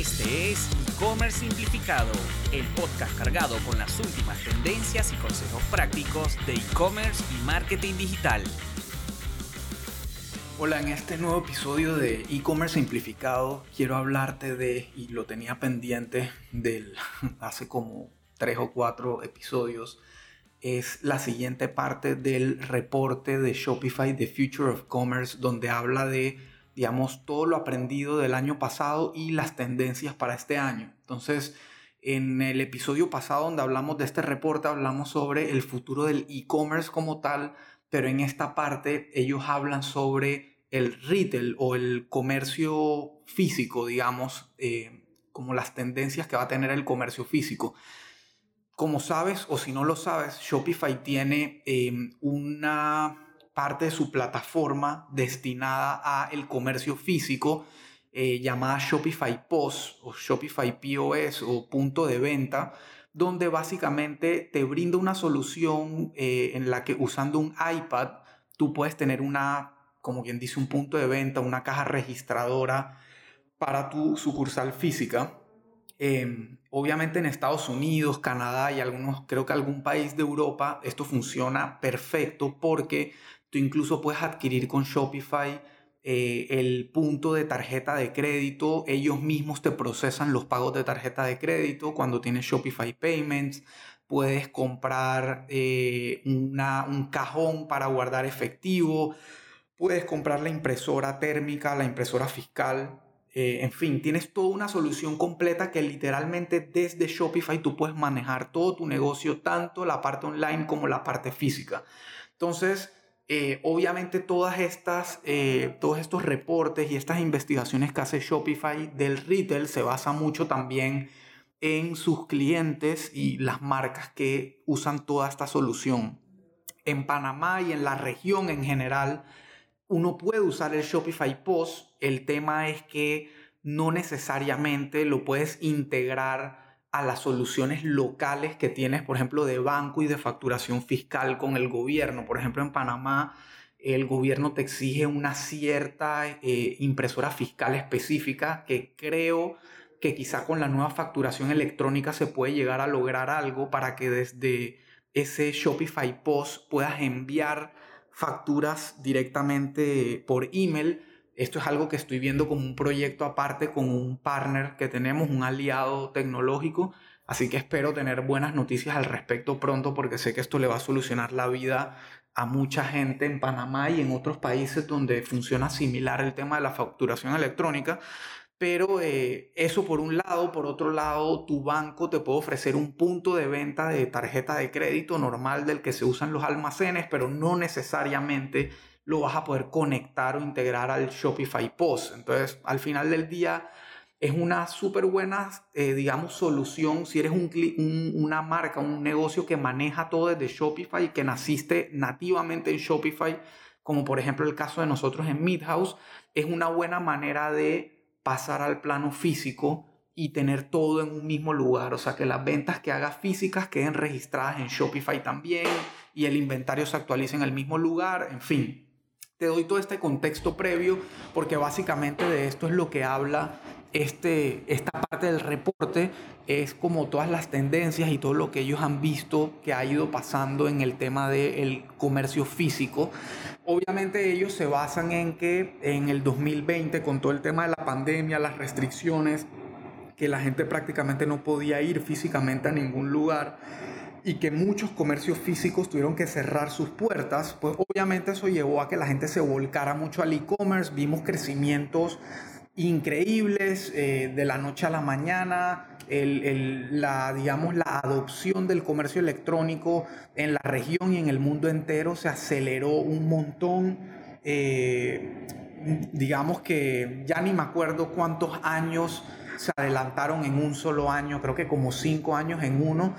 Este es E-Commerce Simplificado, el podcast cargado con las últimas tendencias y consejos prácticos de e-commerce y marketing digital. Hola, en este nuevo episodio de E-Commerce Simplificado quiero hablarte de, y lo tenía pendiente del hace como tres o cuatro episodios, es la siguiente parte del reporte de Shopify The Future of Commerce, donde habla de, digamos, todo lo aprendido del año pasado y las tendencias para este año. Entonces, en el episodio pasado donde hablamos de este reporte, hablamos sobre el futuro del e-commerce como tal, pero en esta parte ellos hablan sobre el retail o el comercio físico, digamos, eh, como las tendencias que va a tener el comercio físico. Como sabes, o si no lo sabes, Shopify tiene em, una parte de su plataforma destinada a el comercio físico eh, llamada Shopify POS o Shopify POS o punto de venta, donde básicamente te brinda una solución eh, en la que usando un iPad tú puedes tener una, como quien dice, un punto de venta, una caja registradora para tu sucursal física. Em, obviamente en Estados Unidos, Canadá y algunos, creo que algún país de Europa, esto funciona perfecto porque tú incluso puedes adquirir con Shopify eh, el punto de tarjeta de crédito. Ellos mismos te procesan los pagos de tarjeta de crédito cuando tienes Shopify Payments. Puedes comprar eh, un cajón para guardar efectivo. Puedes comprar la impresora térmica, la impresora fiscal eh, en fin, tienes toda una solución completa que literalmente desde Shopify tú puedes manejar todo tu negocio, tanto la parte online como la parte física. Entonces, eh, obviamente todas estas, eh, todos estos reportes y estas investigaciones que hace Shopify del retail se basa mucho también en sus clientes y las marcas que usan toda esta solución. En Panamá y en la región en general, uno puede usar el Shopify Post. El tema es que no necesariamente lo puedes integrar a las soluciones locales que tienes, por ejemplo, de banco y de facturación fiscal con el gobierno. Por ejemplo, en Panamá el gobierno te exige una cierta eh, impresora fiscal específica que creo que quizá con la nueva facturación electrónica se puede llegar a lograr algo para que desde ese Shopify Post puedas enviar facturas directamente por email. Esto es algo que estoy viendo como un proyecto aparte con un partner que tenemos, un aliado tecnológico. Así que espero tener buenas noticias al respecto pronto porque sé que esto le va a solucionar la vida a mucha gente en Panamá y en otros países donde funciona similar el tema de la facturación electrónica. Pero eh, eso por un lado, por otro lado, tu banco te puede ofrecer un punto de venta de tarjeta de crédito normal del que se usan los almacenes, pero no necesariamente lo vas a poder conectar o integrar al Shopify POS. Entonces, al final del día, es una súper buena, eh, digamos, solución si eres un, una marca, un negocio que maneja todo desde Shopify y que naciste nativamente en Shopify, como por ejemplo el caso de nosotros en Midhouse, es una buena manera de pasar al plano físico y tener todo en un mismo lugar. O sea, que las ventas que hagas físicas queden registradas en Shopify también y el inventario se actualice en el mismo lugar. En fin, te doy todo este contexto previo porque básicamente de esto es lo que habla este, esta parte del reporte es como todas las tendencias y todo lo que ellos han visto que ha ido pasando en el tema del comercio físico. Obviamente ellos se basan en que en el 2020 con todo el tema de la pandemia, las restricciones, que la gente prácticamente no podía ir físicamente a ningún lugar y que muchos comercios físicos tuvieron que cerrar sus puertas, pues obviamente eso llevó a que la gente se volcara mucho al e-commerce, vimos crecimientos increíbles eh, de la noche a la mañana, la, digamos, la adopción del comercio electrónico en la región y en el mundo entero se aceleró un montón. Eh, digamos que ya ni me acuerdo cuántos años se adelantaron en un solo año, creo que como cinco años en uno.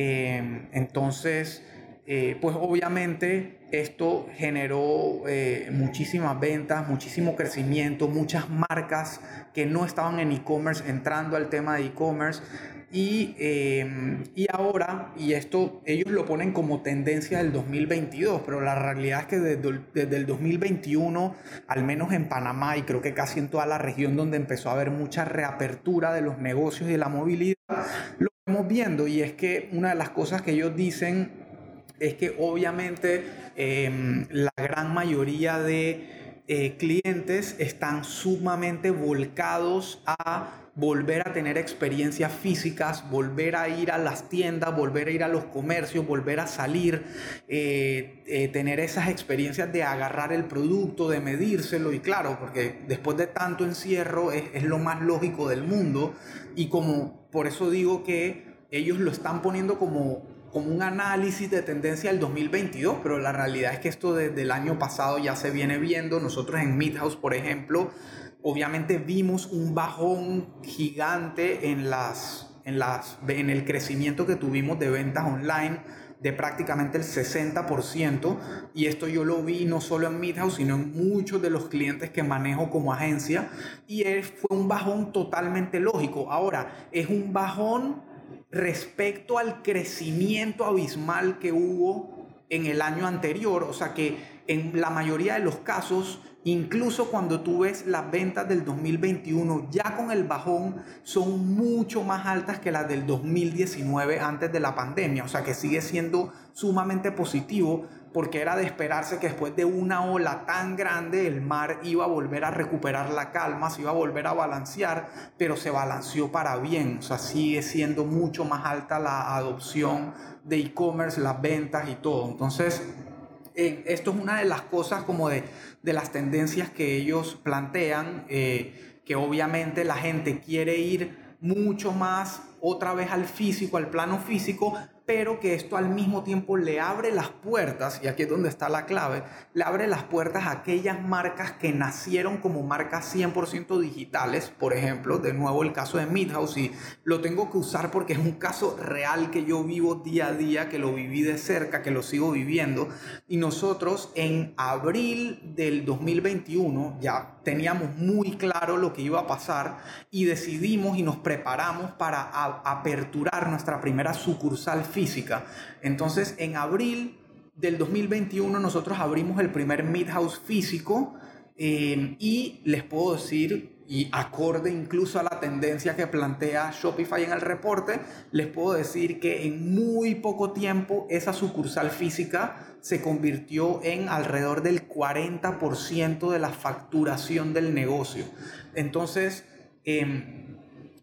Eh, entonces, eh, pues obviamente esto generó eh, muchísimas ventas, muchísimo crecimiento, muchas marcas que no estaban en e-commerce entrando al tema de e-commerce. Y, em, y, ahora, y esto ellos lo ponen como tendencia del 2022, pero la realidad es que desde, desde, el 2021, al menos en Panamá y creo que casi en toda la región donde empezó a haber mucha reapertura de los negocios y de la movilidad, viendo y es que una de las cosas que ellos dicen es que obviamente em, la gran mayoría de eh, clientes están sumamente volcados a volver a tener experiencias físicas, volver a ir a las tiendas, volver a ir a los comercios, volver a salir, eh, eh, tener esas experiencias de agarrar el producto, de medírselo y claro, porque después de tanto encierro es, lo más lógico del mundo y como por eso digo que ellos lo están poniendo como como un análisis de tendencia del 2022, pero la realidad es que esto desde el año pasado ya se viene viendo. Nosotros en Midhouse, por ejemplo, obviamente vimos un bajón gigante en, las, en, las, en el crecimiento que tuvimos de ventas online de prácticamente el 60% y esto yo lo vi no solo en Midhouse sino en muchos de los clientes que manejo como agencia y fue un bajón totalmente lógico. Ahora, es un bajón respecto al crecimiento abismal que hubo en el año anterior. O sea que en la mayoría de los casos, incluso cuando tú ves las ventas del 2021, ya con el bajón, son mucho más altas que las del 2019 antes de la pandemia. O sea que sigue siendo sumamente positivo porque era de esperarse que después de una ola tan grande el mar iba a volver a recuperar la calma, se iba a volver a balancear, pero se balanceó para bien, o sea, sigue siendo mucho más alta la adopción de e-commerce, las ventas y todo. Entonces, esto es una de las cosas como de, de las tendencias que ellos plantean, eh, que obviamente la gente quiere ir mucho más otra vez al físico, al plano físico, pero que esto al mismo tiempo le abre las puertas, y aquí es donde está la clave, le abre las puertas a aquellas marcas que nacieron como marcas 100% digitales, por ejemplo, de nuevo el caso de Midhouse, y lo tengo que usar porque es un caso real que yo vivo día a día, que lo viví de cerca, que lo sigo viviendo, y nosotros en abril del 2021 ya teníamos muy claro lo que iba a pasar y decidimos y nos preparamos para aperturar nuestra primera sucursal Entonces, en abril del 2021 nosotros abrimos el primer Midhouse físico eh, y les puedo decir, y acorde incluso a la tendencia que plantea Shopify en el reporte, les puedo decir que en muy poco tiempo esa sucursal física se convirtió en alrededor del 40% de la facturación del negocio. Entonces, eh,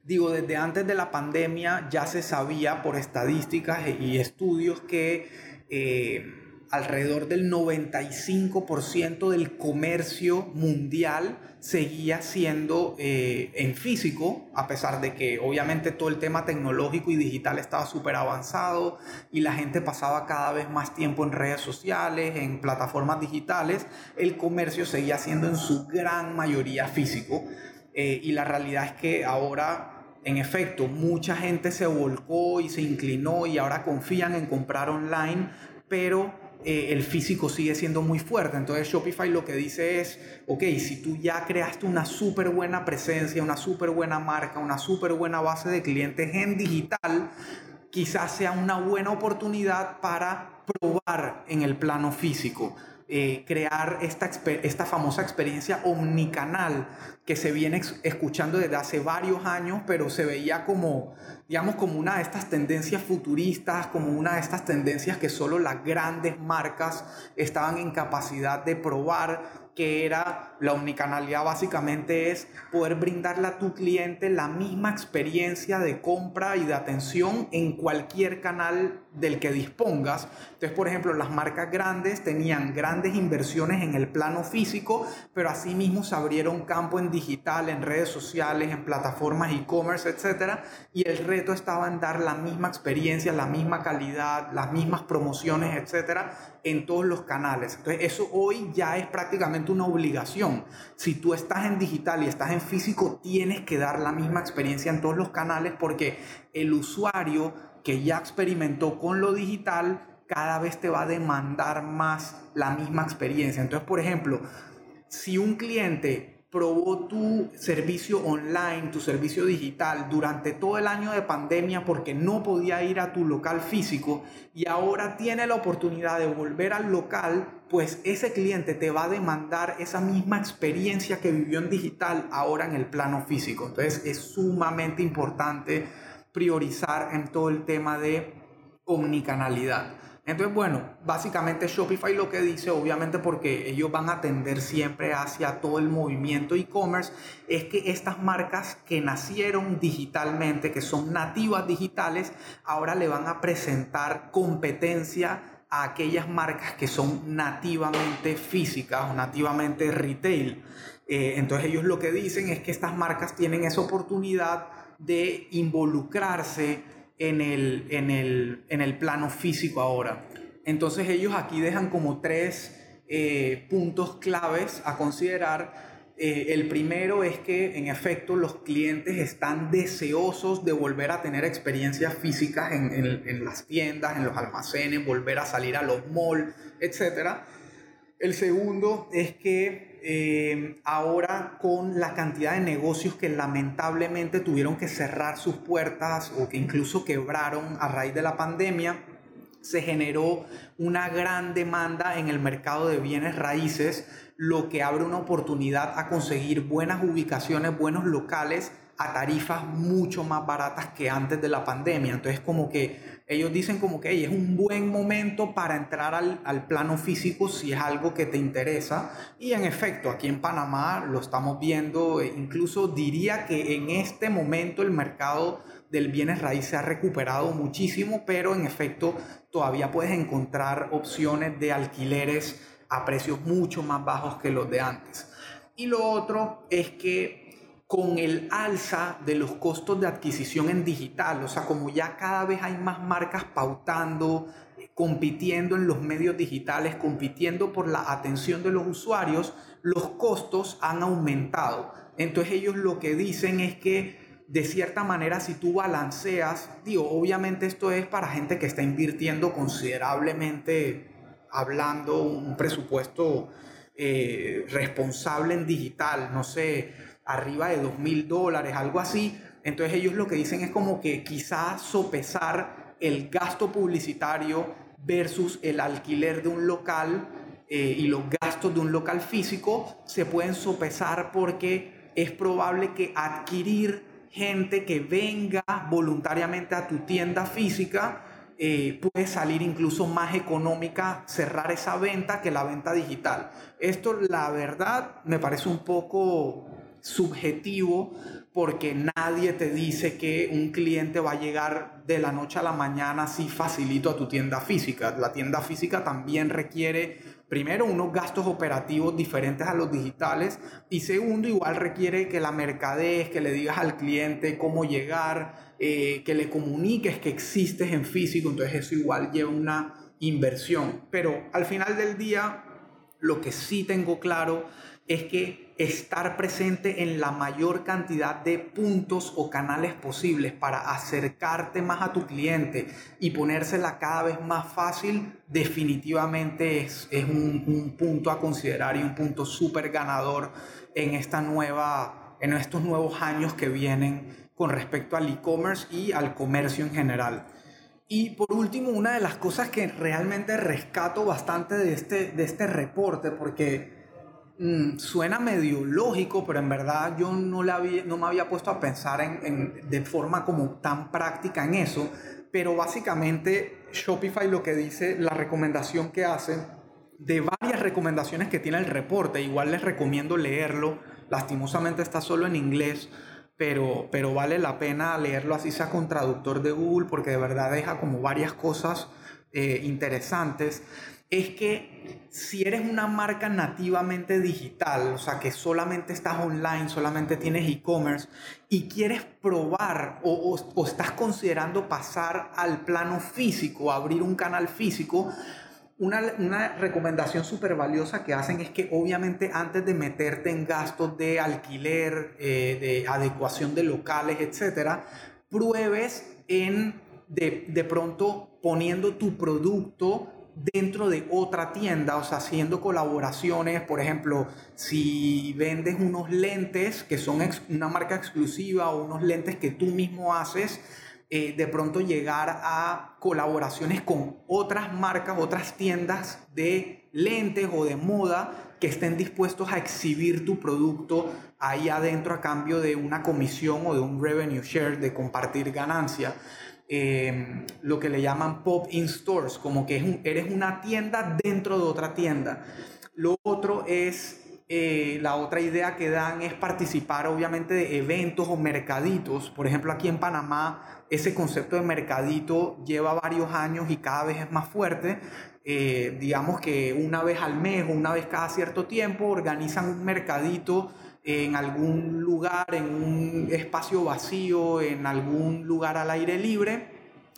Digo, desde antes de la pandemia ya se sabía por estadísticas y estudios que eh, alrededor del 95% del comercio mundial seguía siendo eh, en físico, a pesar de que obviamente todo el tema tecnológico y digital estaba súper avanzado y la gente pasaba cada vez más tiempo en redes sociales, en plataformas digitales, el comercio seguía siendo en su gran mayoría físico. Eh, y la realidad es que ahora en efecto, mucha gente se volcó y se inclinó y ahora confían en comprar online, pero eh, el físico sigue siendo muy fuerte. Entonces Shopify lo que dice es, ok, si tú ya creaste una súper buena presencia, una súper buena marca, una súper buena base de clientes en digital, quizás sea una buena oportunidad para probar en el plano físico. Eh, crear esta, esta famosa experiencia omnicanal que se viene escuchando desde hace varios años, pero se veía como, digamos, como una de estas tendencias futuristas, como una de estas tendencias que solo las grandes marcas estaban en capacidad de probar que era la omnicanalidad básicamente es poder brindarle a tu cliente la misma experiencia de compra y de atención en cualquier canal del que dispongas. Entonces, por ejemplo, las marcas grandes tenían grandes inversiones en el plano físico, pero asimismo se abrieron campo en digital, en redes sociales, en plataformas e-commerce, etc. Y el reto estaba en dar la misma experiencia, la misma calidad, las mismas promociones, etc. en todos los canales. Entonces, eso hoy ya es prácticamente una obligación. Si tú estás en digital y estás en físico, tienes que dar la misma experiencia en todos los canales porque el usuario que ya experimentó con lo digital cada vez te va a demandar más la misma experiencia. Entonces, por ejemplo, si un cliente probó tu servicio online, tu servicio digital durante todo el año de pandemia porque no podía ir a tu local físico y ahora tiene la oportunidad de volver al local, pues ese cliente te va a demandar esa misma experiencia que vivió en digital ahora en el plano físico. Entonces es sumamente importante priorizar en todo el tema de omnicanalidad. Entonces, bueno, básicamente Shopify lo que dice, obviamente porque ellos van a tender siempre hacia todo el movimiento e-commerce, es que estas marcas que nacieron digitalmente, que son nativas digitales, ahora le van a presentar competencia a aquellas marcas que son nativamente físicas o nativamente retail. Eh, entonces ellos lo que dicen es que estas marcas tienen esa oportunidad de involucrarse en el, en el, en el plano físico ahora. Entonces ellos aquí dejan como tres eh, puntos claves a considerar. Eh, el primero es que en efecto los clientes están deseosos de volver a tener experiencias físicas en, en, en las tiendas, en los almacenes, volver a salir a los malls, etc. El segundo es que eh, ahora con la cantidad de negocios que lamentablemente tuvieron que cerrar sus puertas o que incluso quebraron a raíz de la pandemia, se generó una gran demanda en el mercado de bienes raíces, lo que abre una oportunidad a conseguir buenas ubicaciones, buenos locales a tarifas mucho más baratas que antes de la pandemia. Entonces como que ellos dicen como que es un buen momento para entrar al, al, plano físico si es algo que te interesa. Y en efecto, aquí en Panamá lo estamos viendo, e incluso diría que en este momento el mercado del bienes raíz se ha recuperado muchísimo, pero en efecto todavía puedes encontrar opciones de alquileres a precios mucho más bajos que los de antes. Y lo otro es que con el alza de los costos de adquisición en digital, o sea, como ya cada vez hay más marcas pautando, compitiendo en los medios digitales, compitiendo por la atención de los usuarios, los costos han aumentado. Entonces ellos lo que dicen es que de cierta manera si tú balanceas, digo, obviamente esto es para gente que está invirtiendo considerablemente, hablando un presupuesto eh, responsable en digital, no sé, arriba de dos mil dólares, algo así. Entonces ellos lo que dicen es como que quizás sopesar el gasto publicitario versus el alquiler de un local eh, y los gastos de un local físico se pueden sopesar porque es probable que adquirir gente que venga voluntariamente a tu tienda física eh, puede salir incluso más económica cerrar esa venta que la venta digital. Esto la verdad me parece un poco subjetivo porque nadie te dice que un cliente va a llegar de la noche a la mañana así facilito a tu tienda física. La tienda física también requiere, primero, unos gastos operativos diferentes a los digitales y segundo, igual requiere que la mercadez, que le digas al cliente cómo llegar, eh, que le comuniques que existes en físico, entonces eso igual lleva una inversión. Pero al final del día, lo que sí tengo claro es que estar presente en la mayor cantidad de puntos o canales posibles para acercarte más a tu cliente y ponérsela cada vez más fácil, definitivamente es, es un, un, punto a considerar y un punto súper ganador en, esta nueva, en estos nuevos años que vienen con respecto al e-commerce y al comercio en general. Y por último, una de las cosas que realmente rescato bastante de este, de este reporte, porque Mm, suena medio lógico, pero en verdad yo no, le había, no me había puesto a pensar en, de forma como tan práctica en eso. Pero básicamente Shopify lo que dice, la recomendación que hace, de varias recomendaciones que tiene el reporte, igual les recomiendo leerlo, lastimosamente está solo en inglés, pero, pero vale la pena leerlo así sea con traductor de Google porque de verdad deja como varias cosas eh, interesantes es que si eres una marca nativamente digital, o sea, que solamente estás online, solamente tienes e-commerce y quieres probar o, estás considerando pasar al plano físico, abrir un canal físico, una, recomendación súper valiosa que hacen es que obviamente antes de meterte en gastos de alquiler, eh, de adecuación de locales, etcétera, pruebes en de, de pronto poniendo tu producto dentro de otra tienda, o sea, haciendo colaboraciones, por ejemplo, si vendes unos lentes que son una marca exclusiva o unos lentes que tú mismo haces, eh, de pronto llegar a colaboraciones con otras marcas, otras tiendas de lentes o de moda que estén dispuestos a exhibir tu producto ahí adentro a cambio de una comisión o de un revenue share, de compartir ganancia. Em, lo que le llaman pop-in stores, como que eres una tienda dentro de otra tienda. Lo otro es, eh, la otra idea que dan es participar obviamente de eventos o mercaditos. Por ejemplo, aquí en Panamá ese concepto de mercadito lleva varios años y cada vez es más fuerte. Eh, digamos que una vez al mes o una vez cada cierto tiempo organizan un mercadito en algún lugar, en un espacio vacío, en algún lugar al aire libre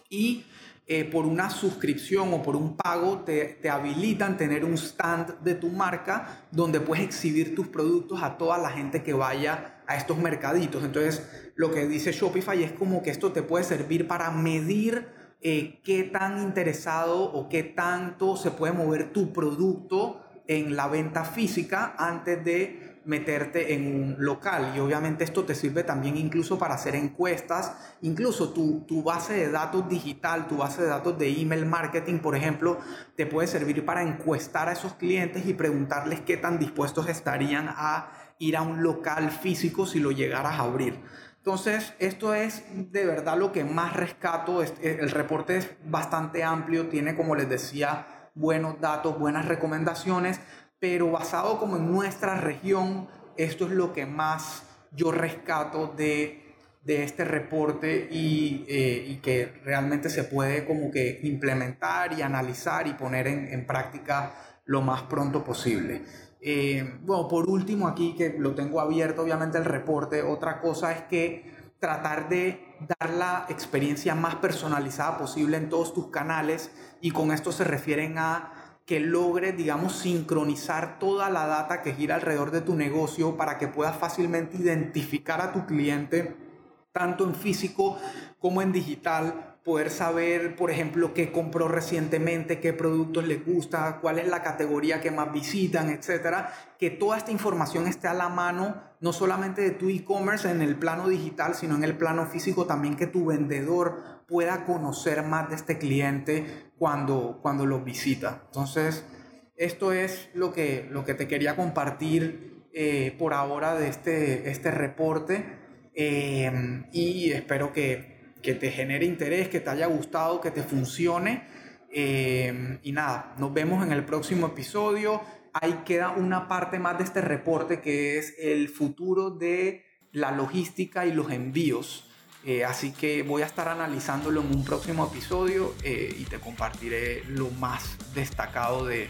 y eh, por una suscripción o por un pago te, te, habilitan tener un stand de tu marca donde puedes exhibir tus productos a toda la gente que vaya a estos mercaditos. Entonces, lo que dice Shopify es como que esto te puede servir para medir eh, qué tan interesado o qué tanto se puede mover tu producto en la venta física antes de meterte en un local y obviamente esto te sirve también incluso para hacer encuestas, incluso tu, tu, base de datos digital, tu base de datos de email marketing, por ejemplo, te puede servir para encuestar a esos clientes y preguntarles qué tan dispuestos estarían a ir a un local físico si lo llegaras a abrir. Entonces, esto es de verdad lo que más rescato. El reporte es bastante amplio, tiene, como les decía, buenos datos, buenas recomendaciones, pero basado como en nuestra región, esto es lo que más yo rescato de, este reporte y, eh, y, que realmente se puede como que implementar y analizar y poner en, práctica lo más pronto posible. Eh, bueno, por último aquí que lo tengo abierto obviamente el reporte, otra cosa es que tratar de dar la experiencia más personalizada posible en todos tus canales y con esto se refieren a que logre, digamos, sincronizar toda la data que gira alrededor de tu negocio para que puedas fácilmente identificar a tu cliente, tanto en físico como en digital, poder saber, por ejemplo, qué compró recientemente, qué productos les gusta, cuál es la categoría que más visitan, etcétera. Que toda esta información esté a la mano, no solamente de tu e-commerce en el plano digital, sino en el plano físico también, que tu vendedor pueda conocer más de este cliente cuando, cuando lo visita. Entonces, esto es lo que, lo que te quería compartir eh, por ahora de este, este reporte eh, y espero que, que, te genere interés, que te haya gustado, que te funcione. Eh, y nada, nos vemos en el próximo episodio. Ahí queda una parte más de este reporte que es el futuro de la logística y los envíos. Eh, así que voy a estar analizándolo en un próximo episodio eh, y te compartiré lo más destacado de,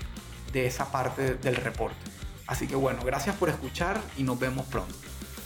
de esa parte del reporte. Así que bueno, gracias por escuchar y nos vemos pronto.